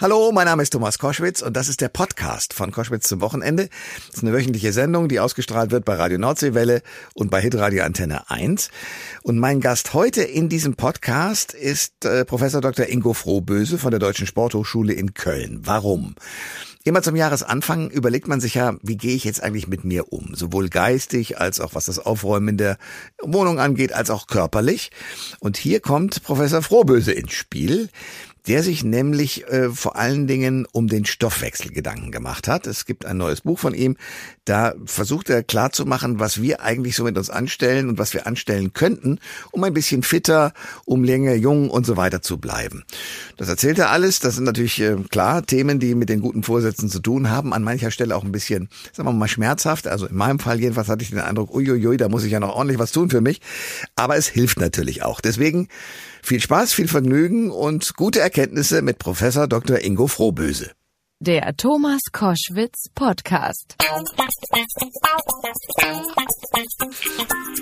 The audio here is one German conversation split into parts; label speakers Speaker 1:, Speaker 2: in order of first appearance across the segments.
Speaker 1: Hallo, mein Name ist Thomas Koschwitz und das ist der Podcast von Koschwitz zum Wochenende. Das ist eine wöchentliche Sendung, die ausgestrahlt wird bei Radio Nordseewelle und bei Hitradio Antenne 1. Und mein Gast heute in diesem Podcast ist äh, Professor Dr. Ingo Frohböse von der Deutschen Sporthochschule in Köln. Warum? Immer zum Jahresanfang überlegt man sich ja, wie gehe ich jetzt eigentlich mit mir um? Sowohl geistig als auch was das Aufräumen der Wohnung angeht, als auch körperlich. Und hier kommt Professor Frohböse ins Spiel der sich nämlich äh, vor allen Dingen um den Stoffwechsel Gedanken gemacht hat. Es gibt ein neues Buch von ihm, da versucht er klarzumachen, was wir eigentlich so mit uns anstellen und was wir anstellen könnten, um ein bisschen fitter, um länger jung und so weiter zu bleiben. Das erzählt er alles, das sind natürlich äh, klar Themen, die mit den guten Vorsätzen zu tun haben, an mancher Stelle auch ein bisschen, sagen wir mal, schmerzhaft. Also in meinem Fall jedenfalls hatte ich den Eindruck, uiuiui, da muss ich ja noch ordentlich was tun für mich. Aber es hilft natürlich auch. Deswegen viel Spaß, viel Vergnügen und gute Erkenntnisse mit Professor Dr. Ingo Frohböse.
Speaker 2: Der Thomas Koschwitz Podcast.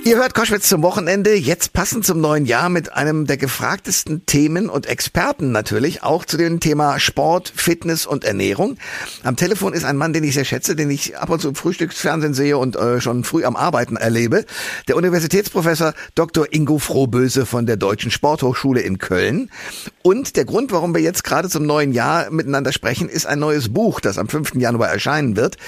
Speaker 1: Ihr hört Koschwitz zum Wochenende, jetzt passend zum neuen Jahr mit einem der gefragtesten Themen und Experten natürlich, auch zu dem Thema Sport, Fitness und Ernährung. Am Telefon ist ein Mann, den ich sehr schätze, den ich ab und zu im Frühstücksfernsehen sehe und äh, schon früh am Arbeiten erlebe. Der Universitätsprofessor Dr. Ingo Frohböse von der Deutschen Sporthochschule in Köln. Und der Grund, warum wir jetzt gerade zum neuen Jahr miteinander sprechen, ist ein neues Buch, das am 5. Januar erscheinen wird.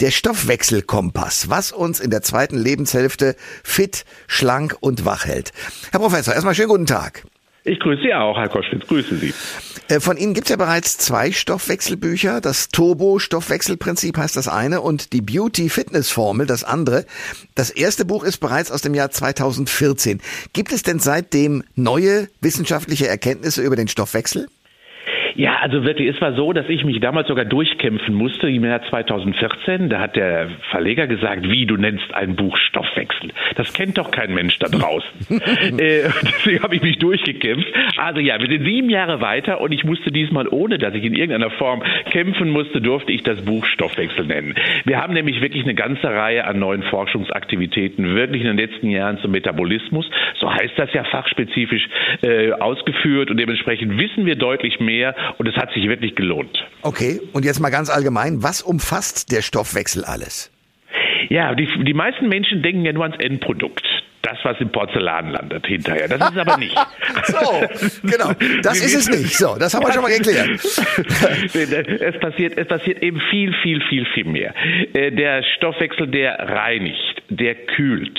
Speaker 1: Der Stoffwechselkompass, was uns in der zweiten Lebenshälfte fit, schlank und wach hält. Herr Professor, erstmal schönen guten Tag.
Speaker 3: Ich grüße Sie auch, Herr Koschwitz, grüße Sie.
Speaker 1: Äh, von Ihnen gibt es ja bereits zwei Stoffwechselbücher. Das Turbo-Stoffwechselprinzip heißt das eine und die Beauty-Fitness-Formel das andere. Das erste Buch ist bereits aus dem Jahr 2014. Gibt es denn seitdem neue wissenschaftliche Erkenntnisse über den Stoffwechsel?
Speaker 3: Ja, also wirklich, es war so, dass ich mich damals sogar durchkämpfen musste im Jahr 2014. Da hat der Verleger gesagt, wie, du nennst ein Buch Stoffwechsel. Das kennt doch kein Mensch da draußen. äh, deswegen habe ich mich durchgekämpft. Also ja, wir sind sieben Jahre weiter und ich musste diesmal, ohne dass ich in irgendeiner Form kämpfen musste, durfte ich das Buch Stoffwechsel nennen. Wir haben nämlich wirklich eine ganze Reihe an neuen Forschungsaktivitäten wirklich in den letzten Jahren zum Metabolismus, so heißt das ja fachspezifisch, äh, ausgeführt und dementsprechend wissen wir deutlich mehr und es hat sich wirklich gelohnt.
Speaker 1: Okay, und jetzt mal ganz allgemein, was umfasst der Stoffwechsel alles?
Speaker 3: Ja, die, die meisten Menschen denken ja nur ans Endprodukt das, was im Porzellan landet hinterher. Das ist es aber nicht.
Speaker 1: so, genau. Das ist es nicht. So, das haben wir schon mal geklärt.
Speaker 3: es passiert, es passiert eben viel, viel, viel, viel mehr. Äh, der Stoffwechsel, der reinigt, der kühlt,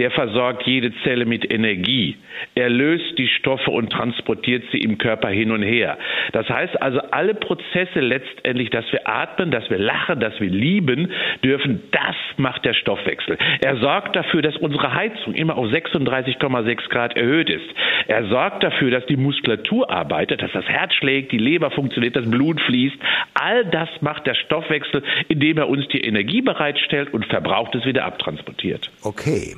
Speaker 3: der versorgt jede Zelle mit Energie. Er löst die Stoffe und transportiert sie im Körper hin und her. Das heißt also, alle Prozesse letztendlich, dass wir atmen, dass wir lachen, dass wir lieben dürfen, das macht der Stoffwechsel. Er sorgt dafür, dass unsere Heizung immer auf 36,6 Grad erhöht ist. Er sorgt dafür, dass die Muskulatur arbeitet, dass das Herz schlägt, die Leber funktioniert, das Blut fließt. All das macht der Stoffwechsel, indem er uns die Energie bereitstellt und verbraucht es wieder abtransportiert.
Speaker 1: Okay.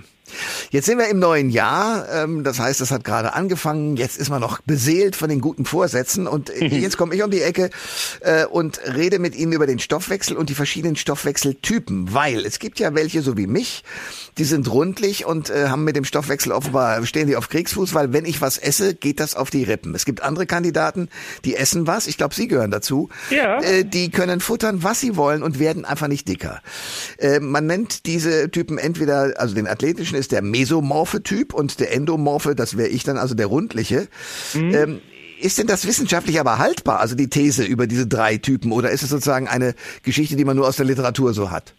Speaker 1: Jetzt sind wir im neuen Jahr, ähm, das heißt, es hat gerade angefangen, jetzt ist man noch beseelt von den guten Vorsätzen und äh, jetzt komme ich um die Ecke äh, und rede mit Ihnen über den Stoffwechsel und die verschiedenen Stoffwechseltypen, weil es gibt ja welche so wie mich, die sind rundlich und äh, haben mit dem Stoffwechsel offenbar, stehen die auf Kriegsfuß, weil wenn ich was esse, geht das auf die Rippen. Es gibt andere Kandidaten, die essen was, ich glaube, Sie gehören dazu, ja. die können futtern, was sie wollen und werden einfach nicht dicker. man nennt diese Typen entweder, also den athletischen ist der mesomorphe Typ und der endomorphe, das wäre ich dann, also der rundliche. Mhm. Ähm, ist denn das wissenschaftlich aber haltbar, also die These über diese drei Typen, oder ist es sozusagen eine Geschichte, die man nur aus der Literatur so hat?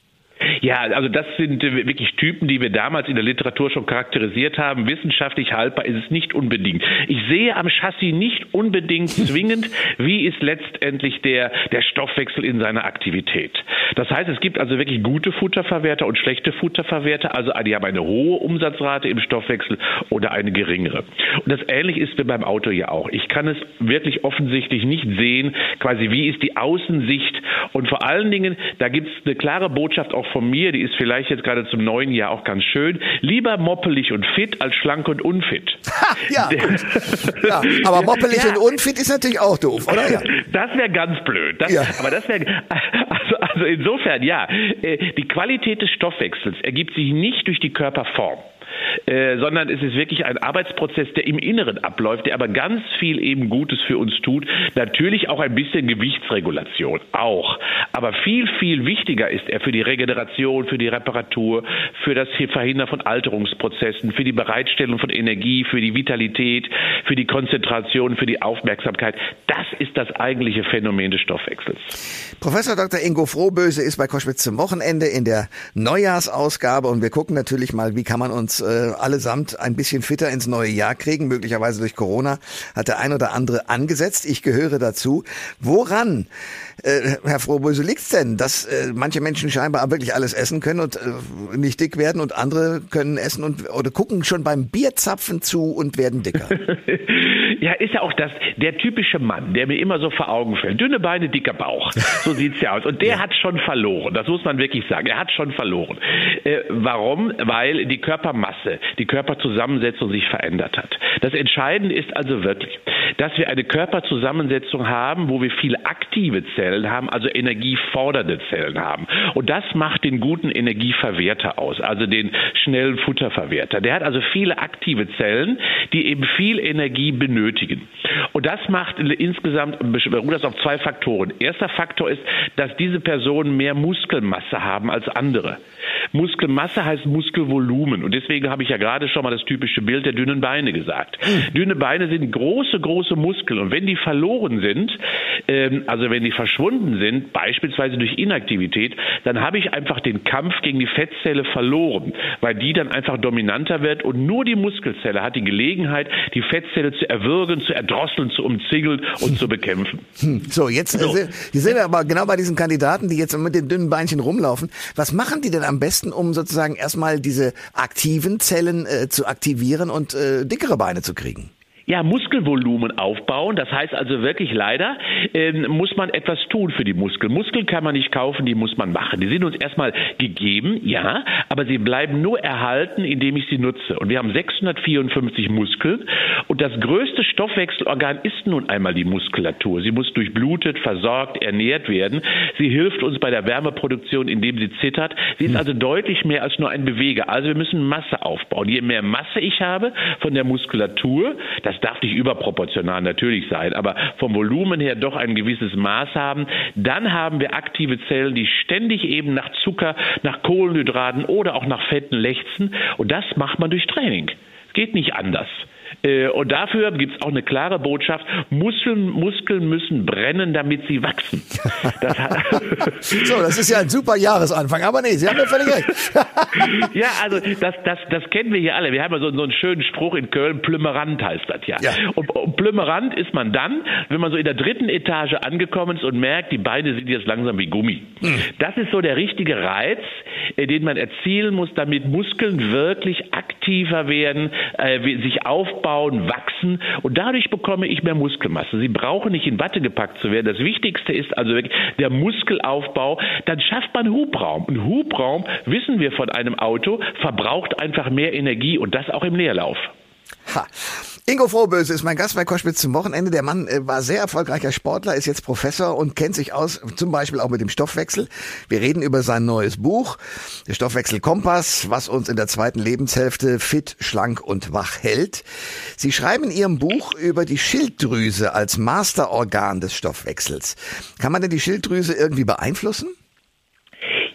Speaker 3: Ja, also das sind äh, wirklich Typen, die wir damals in der Literatur schon charakterisiert haben. Wissenschaftlich haltbar ist es nicht unbedingt. Ich sehe am Chassis nicht unbedingt zwingend, wie ist letztendlich der, der Stoffwechsel in seiner Aktivität. Das heißt, es gibt also wirklich gute Futterverwerter und schlechte Futterverwerter. Also die haben eine hohe Umsatzrate im Stoffwechsel oder eine geringere. Und das ähnlich ist wie beim Auto ja auch. Ich kann es wirklich offensichtlich nicht sehen, quasi wie ist die Außensicht. Und vor allen Dingen, da gibt es eine klare Botschaft auch von mir, die ist vielleicht jetzt gerade zum neuen Jahr auch ganz schön. Lieber moppelig und fit als schlank und unfit.
Speaker 1: Ha, ja, ja, aber moppelig ja. und unfit ist natürlich auch doof, oder? Ja.
Speaker 3: Das wäre ganz blöd. Das, ja. Aber das wäre, also, also insofern, ja, äh, die Qualität des Stoffwechsels ergibt sich nicht durch die Körperform äh, sondern es ist wirklich ein Arbeitsprozess, der im Inneren abläuft, der aber ganz viel eben Gutes für uns tut. Natürlich auch ein bisschen Gewichtsregulation, auch. Aber viel, viel wichtiger ist er für die Regeneration, für die Reparatur, für das Verhindern von Alterungsprozessen, für die Bereitstellung von Energie, für die Vitalität, für die Konzentration, für die Aufmerksamkeit. Das ist das eigentliche Phänomen des Stoffwechsels.
Speaker 1: Professor Dr. Ingo Frohböse ist bei Koschwitz zum Wochenende in der Neujahrsausgabe und wir gucken natürlich mal, wie kann man uns äh, allesamt ein bisschen fitter ins neue Jahr kriegen. Möglicherweise durch Corona hat der ein oder andere angesetzt. Ich gehöre dazu. Woran, äh, Herr Frohböse, liegt's denn, dass äh, manche Menschen scheinbar wirklich alles essen können und äh, nicht dick werden und andere können essen und oder gucken schon beim Bierzapfen zu und werden dicker?
Speaker 3: ja, ist ja auch das der typische Mann, der mir immer so vor Augen fällt. Dünne Beine, dicker Bauch. So sieht's ja aus. Und der ja. hat schon verloren. Das muss man wirklich sagen. Er hat schon verloren. Äh, warum? Weil die Körpermasse, die Körperzusammensetzung sich verändert hat. Das Entscheidende ist also wirklich, dass wir eine Körperzusammensetzung haben, wo wir viele aktive Zellen haben, also energiefordernde Zellen haben. Und das macht den guten Energieverwerter aus, also den schnellen Futterverwerter. Der hat also viele aktive Zellen, die eben viel Energie benötigen. Und das macht insgesamt, beruht das auf zwei Faktoren. Erster Faktor ist, dass diese Personen mehr Muskelmasse haben als andere. Muskelmasse heißt Muskelvolumen. Und deswegen habe ich ja gerade schon mal das typische Bild der dünnen Beine gesagt. Hm. Dünne Beine sind große, große Muskeln. Und wenn die verloren sind, ähm, also wenn die verschwunden sind, beispielsweise durch Inaktivität, dann habe ich einfach den Kampf gegen die Fettzelle verloren, weil die dann einfach dominanter wird und nur die Muskelzelle hat die Gelegenheit, die Fettzelle zu erwürgen, zu erdrosseln, zu umzingeln und zu bekämpfen.
Speaker 1: Hm. So, jetzt so. Äh, sind wir aber genau bei diesen Kandidaten, die jetzt mit den dünnen Beinchen rumlaufen. Was machen die denn am besten, um sozusagen erstmal diese aktiven Zellen äh, zu aktivieren und äh, dickere Beine zu kriegen?
Speaker 3: Ja, Muskelvolumen aufbauen. Das heißt also wirklich leider, ähm, muss man etwas tun für die Muskeln. Muskeln kann man nicht kaufen, die muss man machen. Die sind uns erstmal gegeben, ja, aber sie bleiben nur erhalten, indem ich sie nutze. Und wir haben 654 Muskeln und das größte Stoffwechselorgan ist nun einmal die Muskulatur. Sie muss durchblutet, versorgt, ernährt werden. Sie hilft uns bei der Wärmeproduktion, indem sie zittert. Sie ist hm. also deutlich mehr als nur ein Beweger. Also wir müssen Masse aufbauen. Je mehr Masse ich habe von der Muskulatur, das das darf nicht überproportional natürlich sein, aber vom Volumen her doch ein gewisses Maß haben. Dann haben wir aktive Zellen, die ständig eben nach Zucker, nach Kohlenhydraten oder auch nach Fetten lechzen. Und das macht man durch Training. Geht nicht anders. Äh, und dafür gibt es auch eine klare Botschaft, Muskeln, Muskeln müssen brennen, damit sie wachsen.
Speaker 1: Das so, das ist ja ein super Jahresanfang, aber nee, Sie haben ja völlig recht.
Speaker 3: ja, also das, das, das kennen wir hier alle. Wir haben ja so, so einen schönen Spruch in Köln, Plümmerand heißt das ja. ja. Und, und Plümmerand ist man dann, wenn man so in der dritten Etage angekommen ist und merkt, die Beine sind jetzt langsam wie Gummi. Hm. Das ist so der richtige Reiz, äh, den man erzielen muss, damit Muskeln wirklich aktiver werden, äh, sich aufbauen, aufbauen, wachsen und dadurch bekomme ich mehr Muskelmasse. Sie brauchen nicht in Watte gepackt zu werden. Das Wichtigste ist also wirklich der Muskelaufbau. Dann schafft man Hubraum. Und Hubraum, wissen wir von einem Auto, verbraucht einfach mehr Energie und das auch im Leerlauf.
Speaker 1: Ha. Ingo Frohböse ist mein Gast bei Koschwitz zum Wochenende. Der Mann äh, war sehr erfolgreicher Sportler, ist jetzt Professor und kennt sich aus, zum Beispiel auch mit dem Stoffwechsel. Wir reden über sein neues Buch, der Stoffwechsel Kompass, was uns in der zweiten Lebenshälfte fit, schlank und wach hält. Sie schreiben in Ihrem Buch über die Schilddrüse als Masterorgan des Stoffwechsels. Kann man denn die Schilddrüse irgendwie beeinflussen?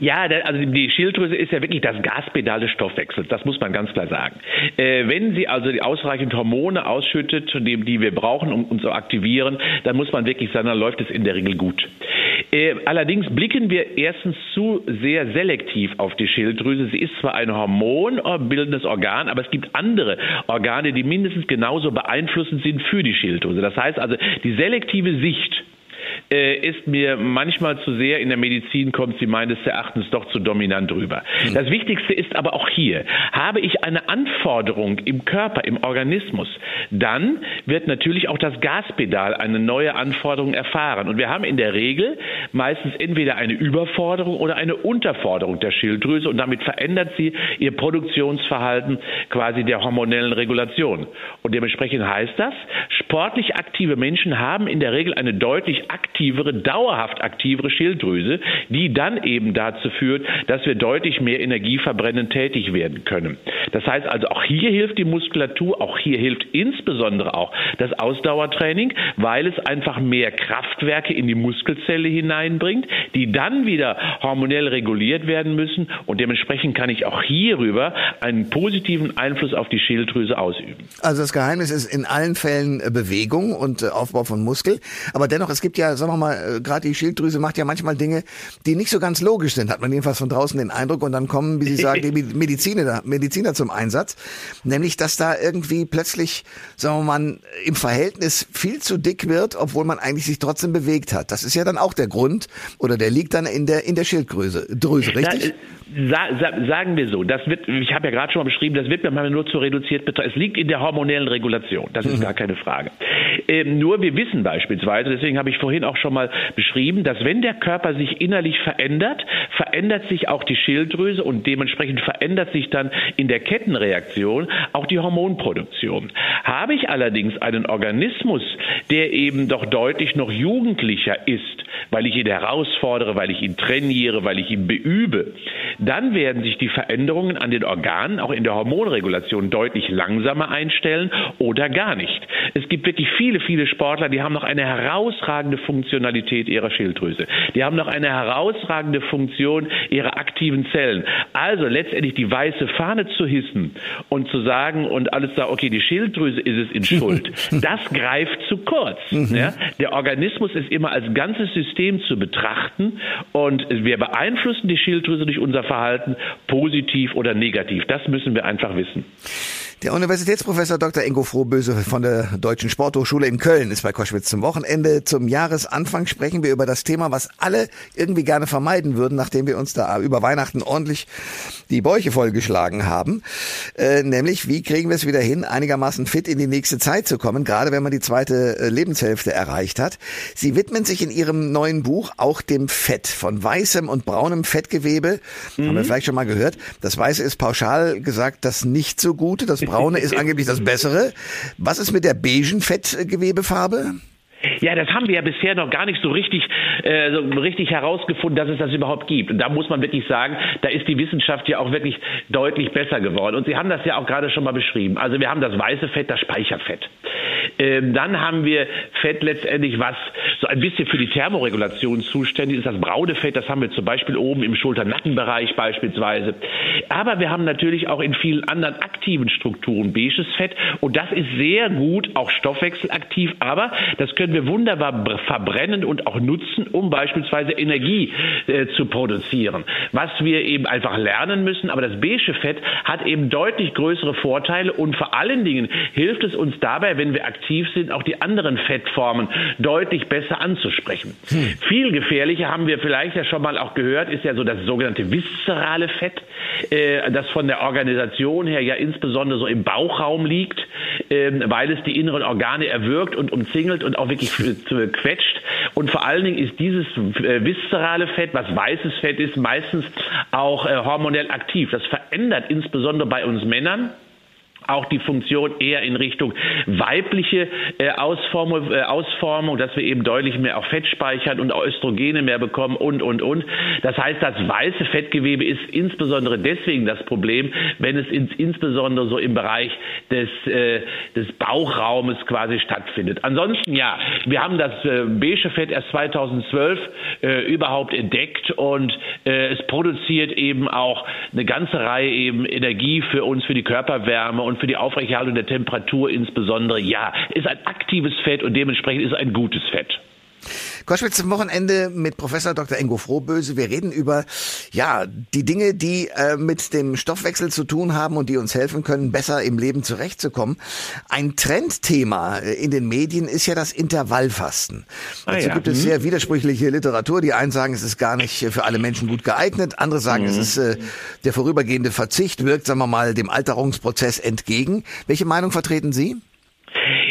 Speaker 3: Ja, also die Schilddrüse ist ja wirklich das Gaspedal des Stoffwechsels, das muss man ganz klar sagen. Äh, wenn sie also die ausreichend Hormone ausschüttet, die, wir brauchen, um uns zu aktivieren, dann muss man wirklich sagen, dann läuft es in der Regel gut. Äh, allerdings blicken wir erstens zu sehr selektiv auf die Schilddrüse. Sie ist zwar ein hormonbildendes Organ, aber es gibt andere Organe, die mindestens genauso beeinflussend sind für die Schilddrüse. Das heißt also, die selektive Sicht äh, ist mir manchmal zu sehr in der Medizin kommt sie meines Erachtens doch zu dominant rüber. Mhm. Das Wichtigste ist aber auch hier, habe ich eine Anforderung im Körper, im Organismus, dann wird natürlich auch das Gaspedal eine neue Anforderung erfahren. Und wir haben in der Regel meistens entweder eine Überforderung oder eine Unterforderung der Schilddrüse und damit verändert sie ihr Produktionsverhalten quasi der hormonellen Regulation. Und dementsprechend heißt das, sportlich aktive Menschen haben in der Regel eine deutlich aktivere, dauerhaft aktivere Schilddrüse, die dann eben dazu führt, dass wir deutlich mehr Energieverbrennen tätig werden können. Das heißt also, auch hier hilft die Muskulatur, auch hier hilft insbesondere auch das Ausdauertraining, weil es einfach mehr Kraftwerke in die Muskelzelle hineinbringt, die dann wieder hormonell reguliert werden müssen und dementsprechend kann ich auch hierüber einen positiven Einfluss auf die Schilddrüse ausüben.
Speaker 1: Also das Geheimnis ist in allen Fällen äh, Bewegung und äh, Aufbau von Muskel, aber dennoch, es gibt ja, sagen wir mal, äh, gerade die Schilddrüse macht ja manchmal Dinge, die nicht so ganz logisch sind, hat man jedenfalls von draußen den Eindruck und dann kommen, wie Sie sagen, die Mediziner, Mediziner zum Einsatz, nämlich, dass da irgendwie plötzlich, sagen wir mal, im Verhältnis viel zu dick wird, obwohl man eigentlich sich trotzdem bewegt hat. Das ist ja dann auch der Grund oder der liegt dann in der in der Schilddrüse, Drüse, richtig?
Speaker 3: Da, sa, sa, sagen wir so, das wird, ich habe ja gerade schon mal beschrieben, das wird man nur zu reduziert betrachtet. Es liegt in der hormonellen Regulation, das ist mhm. gar keine Frage. Ähm, nur wir wissen beispielsweise, deswegen habe ich vorhin auch schon mal beschrieben, dass wenn der Körper sich innerlich verändert, verändert sich auch die Schilddrüse und dementsprechend verändert sich dann in der Kettenreaktion auch die Hormonproduktion. Habe ich allerdings einen Organismus, der eben doch deutlich noch jugendlicher ist, weil ich ihn herausfordere, weil ich ihn trainiere, weil ich ihn beübe, dann werden sich die Veränderungen an den Organen, auch in der Hormonregulation, deutlich langsamer einstellen oder gar nicht. Es gibt wirklich viele, viele Sportler, die haben noch eine herausragende Funktionalität ihrer Schilddrüse. Die haben noch eine herausragende Funktion ihrer aktiven Zellen. Also letztendlich die weiße Fahne zu hissen und zu sagen und alles sagen, okay, die Schilddrüse ist es in Schuld, das greift zu kurz. Mhm. Ja? Der Organismus ist immer als ganzes System zu betrachten und wir beeinflussen die Schilddrüse durch unser Verhalten positiv oder negativ. Das müssen wir einfach wissen.
Speaker 1: Der Universitätsprofessor Dr. Ingo Frohböse von der Deutschen Sporthochschule in Köln ist bei Koschwitz zum Wochenende. Zum Jahresanfang sprechen wir über das Thema, was alle irgendwie gerne vermeiden würden, nachdem wir uns da über Weihnachten ordentlich die Bäuche vollgeschlagen haben. Äh, nämlich, wie kriegen wir es wieder hin, einigermaßen fit in die nächste Zeit zu kommen, gerade wenn man die zweite äh, Lebenshälfte erreicht hat. Sie widmen sich in Ihrem neuen Buch auch dem Fett. Von weißem und braunem Fettgewebe, mhm. haben wir mhm. vielleicht schon mal gehört. Das Weiße ist pauschal gesagt das nicht so gute, das braune ist angeblich das bessere. Was ist mit der beigen Fettgewebefarbe?
Speaker 3: Ja, das haben wir ja bisher noch gar nicht so richtig, äh, so richtig herausgefunden, dass es das überhaupt gibt. Und da muss man wirklich sagen, da ist die Wissenschaft ja auch wirklich deutlich besser geworden. Und Sie haben das ja auch gerade schon mal beschrieben. Also wir haben das weiße Fett, das Speicherfett. Ähm, dann haben wir Fett letztendlich, was so ein bisschen für die Thermoregulation zuständig ist. Das braune Fett, das haben wir zum Beispiel oben im Schulter-Nackenbereich beispielsweise. Aber wir haben natürlich auch in vielen anderen aktiven Strukturen beiges Fett. Und das ist sehr gut, auch stoffwechselaktiv. Aber das können wir wunderbar verbrennen und auch nutzen, um beispielsweise Energie äh, zu produzieren. Was wir eben einfach lernen müssen. Aber das beige Fett hat eben deutlich größere Vorteile und vor allen Dingen hilft es uns dabei, wenn wir aktiv sind, auch die anderen Fettformen deutlich besser anzusprechen. Hm. Viel gefährlicher haben wir vielleicht ja schon mal auch gehört, ist ja so das sogenannte viszerale Fett, äh, das von der Organisation her ja insbesondere so im Bauchraum liegt, äh, weil es die inneren Organe erwürgt und umzingelt und auch wirklich quetscht. Und vor allen Dingen ist dieses äh, viszerale Fett, was weißes Fett ist, meistens auch äh, hormonell aktiv. Das verändert insbesondere bei uns Männern auch die Funktion eher in Richtung weibliche äh, Ausformung, äh, Ausformung, dass wir eben deutlich mehr auch Fett speichern und auch Östrogene mehr bekommen und, und, und. Das heißt, das weiße Fettgewebe ist insbesondere deswegen das Problem, wenn es ins, insbesondere so im Bereich des, äh, des Bauchraumes quasi stattfindet. Ansonsten, ja, wir haben das äh, beige Fett erst 2012 äh, überhaupt entdeckt und äh, es produziert eben auch eine ganze Reihe eben Energie für uns, für die Körperwärme und für die Aufrechterhaltung der Temperatur insbesondere, ja, ist ein aktives Fett und dementsprechend ist ein gutes Fett.
Speaker 1: Koschwitz zum Wochenende mit Professor Dr. Ingo Frohböse. Wir reden über ja die Dinge, die äh, mit dem Stoffwechsel zu tun haben und die uns helfen können, besser im Leben zurechtzukommen. Ein Trendthema äh, in den Medien ist ja das Intervallfasten. Ah, Dazu ja. gibt es mhm. sehr widersprüchliche Literatur. Die einen sagen, es ist gar nicht für alle Menschen gut geeignet. Andere sagen, mhm. es ist äh, der vorübergehende Verzicht wirkt, sagen wir mal, dem Alterungsprozess entgegen. Welche Meinung vertreten Sie?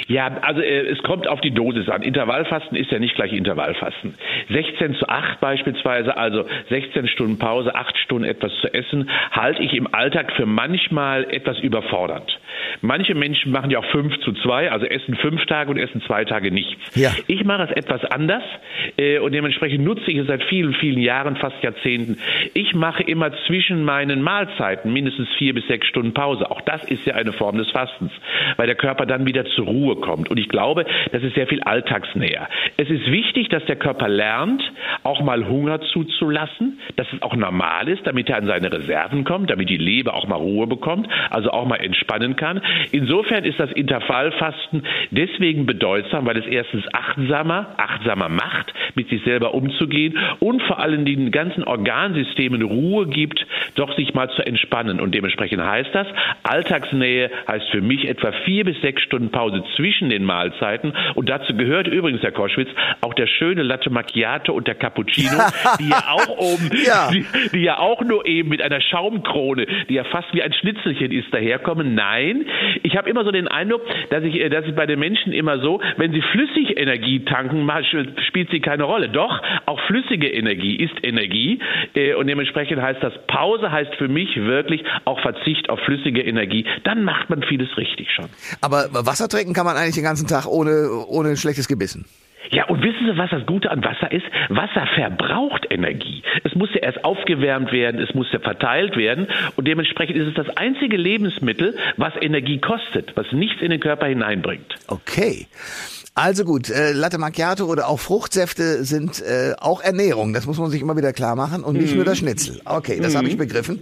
Speaker 3: Ja, also äh, es kommt auf die Dosis an. Intervallfasten ist ja nicht gleich Intervallfasten. 16 zu 8 beispielsweise, also 16 Stunden Pause, 8 Stunden etwas zu essen, halte ich im Alltag für manchmal etwas überfordernd. Manche Menschen machen ja auch 5 zu 2, also essen fünf Tage und essen zwei Tage nichts. Ja. Ich mache es etwas anders und dementsprechend nutze ich es seit vielen, vielen Jahren, fast Jahrzehnten. Ich mache immer zwischen meinen Mahlzeiten mindestens vier bis sechs Stunden Pause. Auch das ist ja eine Form des Fastens, weil der Körper dann wieder zur Ruhe kommt. Und ich glaube, das ist sehr viel alltagsnäher. Es ist wichtig, dass der Körper lernt, auch mal Hunger zuzulassen, dass es auch normal ist, damit er an seine Reserven kommt, damit die Leber auch mal Ruhe bekommt, also auch mal entspannen kann. Insofern ist das Intervallfasten deswegen bedeutsam, weil es erstens achtsamer, achtsamer macht, mit sich selber umzugehen und vor allem den ganzen Organsystemen Ruhe gibt, doch sich mal zu entspannen. Und dementsprechend heißt das, Alltagsnähe heißt für mich etwa vier bis sechs Stunden Pause zwischen den Mahlzeiten. Und dazu gehört übrigens, Herr Koschwitz, auch der schöne Latte Macchiato und der Cappuccino, die ja auch oben, ja. Die, die ja auch nur eben mit einer Schaumkrone, die ja fast wie ein Schnitzelchen ist, daherkommen. Nein, ich habe immer so den Eindruck, dass ich, äh, dass ich bei den Menschen immer so, wenn sie flüssig Energie tanken, spielt sie keine Rolle. Doch, auch flüssige Energie ist Energie. Äh, und dementsprechend heißt das, Pause heißt für mich wirklich auch Verzicht auf flüssige Energie. Dann macht man vieles richtig schon.
Speaker 1: Aber Wasser trinken kann man eigentlich den ganzen Tag ohne, ohne schlechtes Gewissen.
Speaker 3: Ja, und wissen Sie, was das Gute an Wasser ist? Wasser verbraucht Energie. Es muss ja erst aufgewärmt werden, es muss ja verteilt werden und dementsprechend ist es das einzige Lebensmittel, was Energie kostet, was nichts in den Körper hineinbringt.
Speaker 1: Okay. Also gut, äh, Latte Macchiato oder auch Fruchtsäfte sind äh, auch Ernährung. Das muss man sich immer wieder klar machen und nicht mhm. nur das Schnitzel. Okay, das mhm. habe ich begriffen.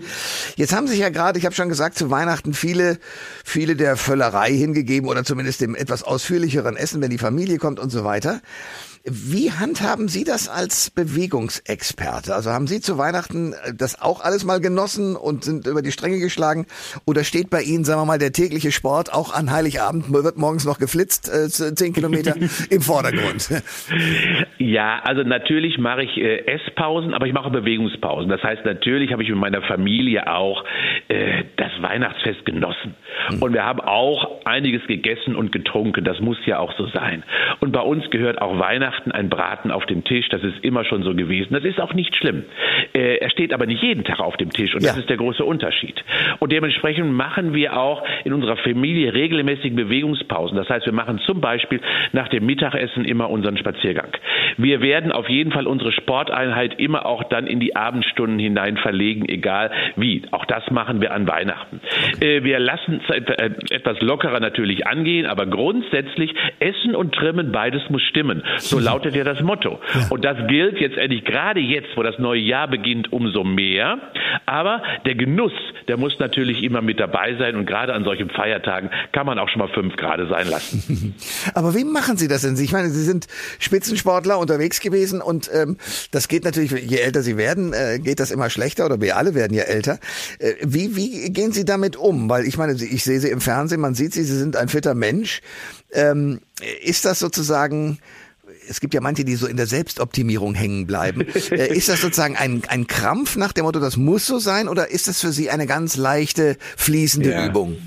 Speaker 1: Jetzt haben sich ja gerade, ich habe schon gesagt, zu Weihnachten viele, viele der Völlerei hingegeben oder zumindest dem etwas ausführlicheren Essen, wenn die Familie kommt und so weiter. Wie handhaben Sie das als Bewegungsexperte? Also haben Sie zu Weihnachten äh, das auch alles mal genossen und sind über die Stränge geschlagen? Oder steht bei Ihnen, sagen wir mal, der tägliche Sport auch an Heiligabend, wird morgens noch geflitzt, äh, zehn Kilometer im Vordergrund?
Speaker 3: Ja, also natürlich mache ich äh, Esspausen, aber ich mache Bewegungspausen. Das heißt, natürlich habe ich mit meiner Familie auch äh, das Weihnachtsfest genossen. Hm. Und wir haben auch einiges gegessen und getrunken. Das muss ja auch so sein. Und bei uns gehört auch Weihnachten Weihnachten ein Braten auf dem Tisch. Das ist immer schon so gewesen. Das ist auch nicht schlimm. Äh, er steht aber nicht jeden Tag auf dem Tisch und ja. das ist der große Unterschied. Und dementsprechend machen wir auch in unserer Familie regelmäßig Bewegungspausen. Das heißt, wir machen zum Beispiel nach dem Mittagessen immer unseren Spaziergang. Wir werden auf jeden Fall unsere Sporteinheit immer auch dann in die Abendstunden hinein verlegen, egal wie. Auch das machen wir an Weihnachten. Äh, wir lassen es äh, etwas lockerer natürlich angehen, aber grundsätzlich Essen und Trimmen, beides muss stimmen. So lautet ja das Motto. Ja. Und das gilt jetzt endlich gerade jetzt, wo das neue Jahr beginnt, umso mehr. Aber der Genuss, der muss natürlich immer mit dabei sein. Und gerade an solchen Feiertagen kann man auch schon mal fünf Grad sein lassen.
Speaker 1: Aber wie machen Sie das denn? Ich meine, Sie sind Spitzensportler unterwegs gewesen und ähm, das geht natürlich, je älter Sie werden, äh, geht das immer schlechter oder wir alle werden ja älter. Äh, wie, wie gehen Sie damit um? Weil ich meine, ich sehe Sie im Fernsehen, man sieht Sie, Sie sind ein fitter Mensch. Ähm, ist das sozusagen es gibt ja manche, die so in der Selbstoptimierung hängen bleiben. Äh, ist das sozusagen ein, ein Krampf nach dem Motto, das muss so sein, oder ist das für Sie eine ganz leichte, fließende ja. Übung?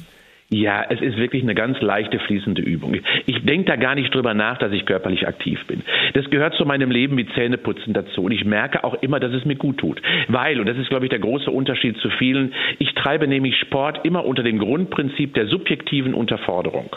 Speaker 3: Ja, es ist wirklich eine ganz leichte, fließende Übung. Ich denke da gar nicht drüber nach, dass ich körperlich aktiv bin. Das gehört zu meinem Leben wie Zähneputzen dazu. Und ich merke auch immer, dass es mir gut tut. Weil, und das ist, glaube ich, der große Unterschied zu vielen, ich treibe nämlich Sport immer unter dem Grundprinzip der subjektiven Unterforderung.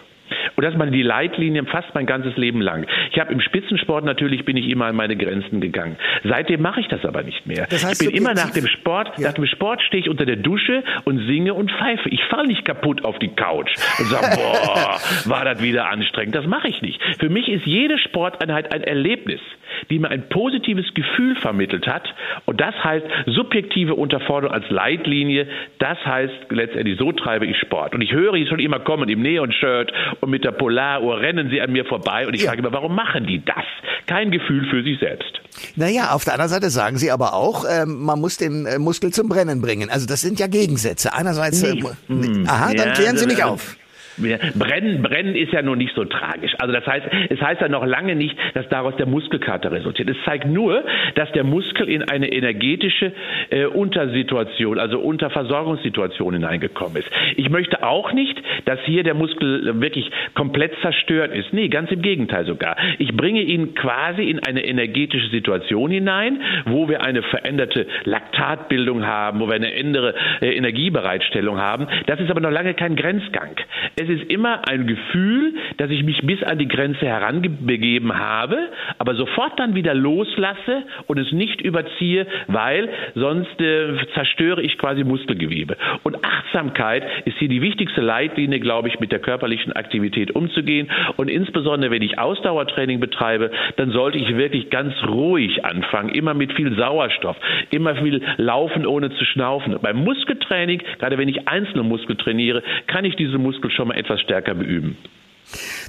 Speaker 3: Und das ist mal die Leitlinie fast mein ganzes Leben lang. Ich habe im Spitzensport natürlich bin ich immer an meine Grenzen gegangen. Seitdem mache ich das aber nicht mehr. Das heißt, ich bin immer nach dem Sport, ja. nach dem Sport stehe ich unter der Dusche und singe und pfeife. Ich falle nicht kaputt auf die Couch und sage, boah, war das wieder anstrengend. Das mache ich nicht. Für mich ist jede Sporteinheit ein Erlebnis die mir ein positives Gefühl vermittelt hat. Und das heißt subjektive Unterforderung als Leitlinie. Das heißt letztendlich, so treibe ich Sport. Und ich höre ihn schon immer kommen im Neon-Shirt und mit der Polaruhr rennen sie an mir vorbei. Und ich ja. frage immer, warum machen die das? Kein Gefühl für sich selbst.
Speaker 1: Naja, auf der anderen Seite sagen sie aber auch, äh, man muss den äh, Muskel zum Brennen bringen. Also das sind ja Gegensätze. Einerseits, nee. äh, aha, dann klären Sie mich auf.
Speaker 3: Brennen, brennen ist ja nur nicht so tragisch. Also das heißt, es heißt ja noch lange nicht, dass daraus der Muskelkater resultiert. Es zeigt nur, dass der Muskel in eine energetische äh, Untersituation, also Unterversorgungssituation hineingekommen ist. Ich möchte auch nicht, dass hier der Muskel wirklich komplett zerstört ist. Nee, ganz im Gegenteil sogar. Ich bringe ihn quasi in eine energetische Situation hinein, wo wir eine veränderte Laktatbildung haben, wo wir eine andere äh, Energiebereitstellung haben. Das ist aber noch lange kein Grenzgang. Es ist immer ein Gefühl, dass ich mich bis an die Grenze heranbegeben habe, aber sofort dann wieder loslasse und es nicht überziehe, weil sonst äh, zerstöre ich quasi Muskelgewebe. Und Achtsamkeit ist hier die wichtigste Leitlinie, glaube ich, mit der körperlichen Aktivität umzugehen. Und insbesondere, wenn ich Ausdauertraining betreibe, dann sollte ich wirklich ganz ruhig anfangen, immer mit viel Sauerstoff, immer viel laufen ohne zu schnaufen. Beim Muskeltraining, gerade wenn ich einzelne Muskel trainiere, kann ich diese Muskel schon mal etwas stärker beüben.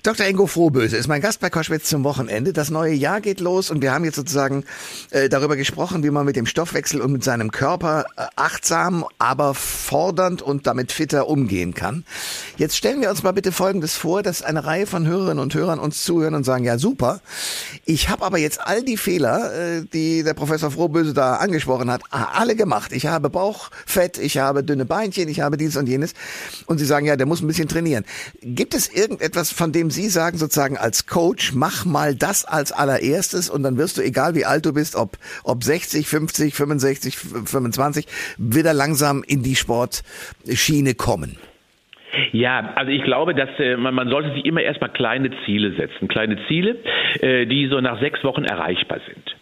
Speaker 1: Dr. Ingo Frohböse ist mein Gast bei Koschwitz zum Wochenende. Das neue Jahr geht los und wir haben jetzt sozusagen äh, darüber gesprochen, wie man mit dem Stoffwechsel und mit seinem Körper äh, achtsam, aber fordernd und damit fitter umgehen kann. Jetzt stellen wir uns mal bitte Folgendes vor, dass eine Reihe von Hörerinnen und Hörern uns zuhören und sagen, ja super, ich habe aber jetzt all die Fehler, äh, die der Professor Frohböse da angesprochen hat, alle gemacht. Ich habe Bauchfett, ich habe dünne Beinchen, ich habe dies und jenes. Und sie sagen, ja, der muss ein bisschen trainieren. Gibt es irgendetwas, von dem Sie sagen sozusagen als Coach, mach mal das als allererstes und dann wirst du, egal wie alt du bist, ob, ob 60, 50, 65, 25, wieder langsam in die Sportschiene kommen?
Speaker 3: Ja, also ich glaube, dass äh, man, man sollte sich immer erstmal kleine Ziele setzen. Kleine Ziele, äh, die so nach sechs Wochen erreichbar sind.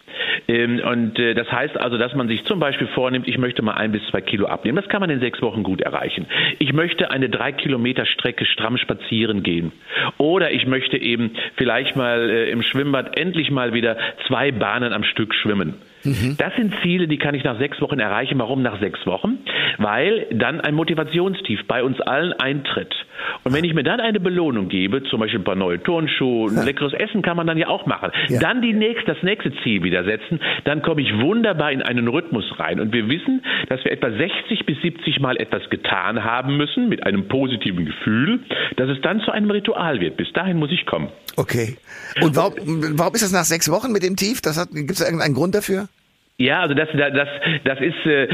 Speaker 3: Ähm, und äh, das heißt also, dass man sich zum Beispiel vornimmt, ich möchte mal ein bis zwei Kilo abnehmen. Das kann man in sechs Wochen gut erreichen. Ich möchte eine drei Kilometer Strecke stramm spazieren gehen. Oder ich möchte eben vielleicht mal äh, im Schwimmbad endlich mal wieder zwei Bahnen am Stück schwimmen. Mhm. Das sind Ziele, die kann ich nach sechs Wochen erreichen. Warum nach sechs Wochen? Weil dann ein Motivationstief bei uns allen eintritt. Und wenn ich mir dann eine Belohnung gebe, zum Beispiel ein paar neue Turnschuhe, ein leckeres Essen kann man dann ja auch machen, ja. dann die nächste, das nächste Ziel wieder setzen, dann komme ich wunderbar in einen Rhythmus rein. Und wir wissen, dass wir etwa 60 bis 70 Mal etwas getan haben müssen mit einem positiven Gefühl, dass es dann zu einem Ritual wird. Bis dahin muss ich kommen.
Speaker 1: Okay. Und warum, warum ist das nach sechs Wochen mit dem Tief? Gibt es irgendeinen Grund dafür?
Speaker 3: Ja, also das, das, das ist äh,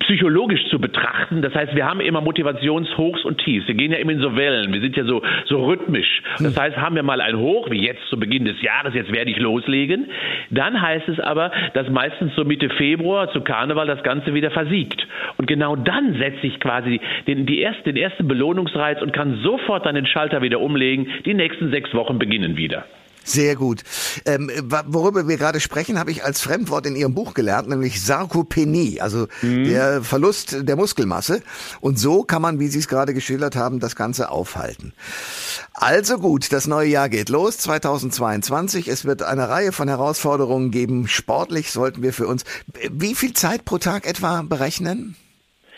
Speaker 3: psychologisch zu betrachten. Das heißt, wir haben immer Motivationshochs und Tiefs. Wir gehen ja immer in so Wellen. Wir sind ja so, so rhythmisch. Das heißt, haben wir mal ein Hoch, wie jetzt zu Beginn des Jahres, jetzt werde ich loslegen. Dann heißt es aber, dass meistens so Mitte Februar zu Karneval das Ganze wieder versiegt. Und genau dann setze ich quasi den, die erste, den ersten Belohnungsreiz und kann sofort dann den Schalter wieder umlegen. Die nächsten sechs Wochen beginnen wieder.
Speaker 1: Sehr gut. Ähm, worüber wir gerade sprechen, habe ich als Fremdwort in Ihrem Buch gelernt, nämlich Sarkopenie, also mhm. der Verlust der Muskelmasse. Und so kann man, wie Sie es gerade geschildert haben, das Ganze aufhalten. Also gut, das neue Jahr geht los, 2022. Es wird eine Reihe von Herausforderungen geben. Sportlich sollten wir für uns, wie viel Zeit pro Tag etwa berechnen?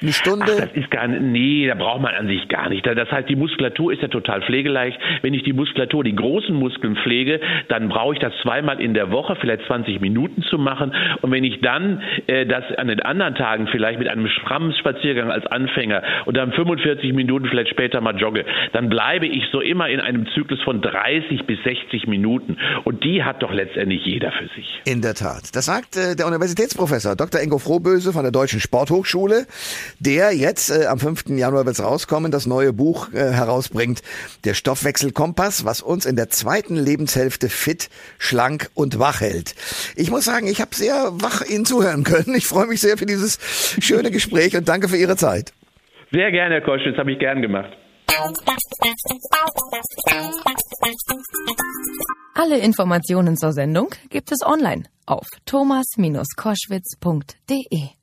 Speaker 1: Eine Stunde?
Speaker 3: Ach, das ist gar nicht, nee, da braucht man an sich gar nicht. Das heißt, die Muskulatur ist ja total pflegeleicht. Wenn ich die Muskulatur, die großen Muskeln pflege, dann brauche ich das zweimal in der Woche, vielleicht 20 Minuten zu machen. Und wenn ich dann äh, das an den anderen Tagen vielleicht mit einem strammen Spaziergang als Anfänger und dann 45 Minuten vielleicht später mal jogge, dann bleibe ich so immer in einem Zyklus von 30 bis 60 Minuten. Und die hat doch letztendlich jeder für sich.
Speaker 1: In der Tat. Das sagt äh, der Universitätsprofessor Dr. Ingo Frohböse von der Deutschen Sporthochschule der jetzt äh, am 5. Januar wird es rauskommen, das neue Buch äh, herausbringt, der Stoffwechselkompass, was uns in der zweiten Lebenshälfte fit, schlank und wach hält. Ich muss sagen, ich habe sehr wach Ihnen zuhören können. Ich freue mich sehr für dieses schöne Gespräch und danke für Ihre Zeit.
Speaker 3: Sehr gerne, Herr Kosch, das habe ich gern gemacht.
Speaker 2: Alle Informationen zur Sendung gibt es online auf thomas-koschwitz.de.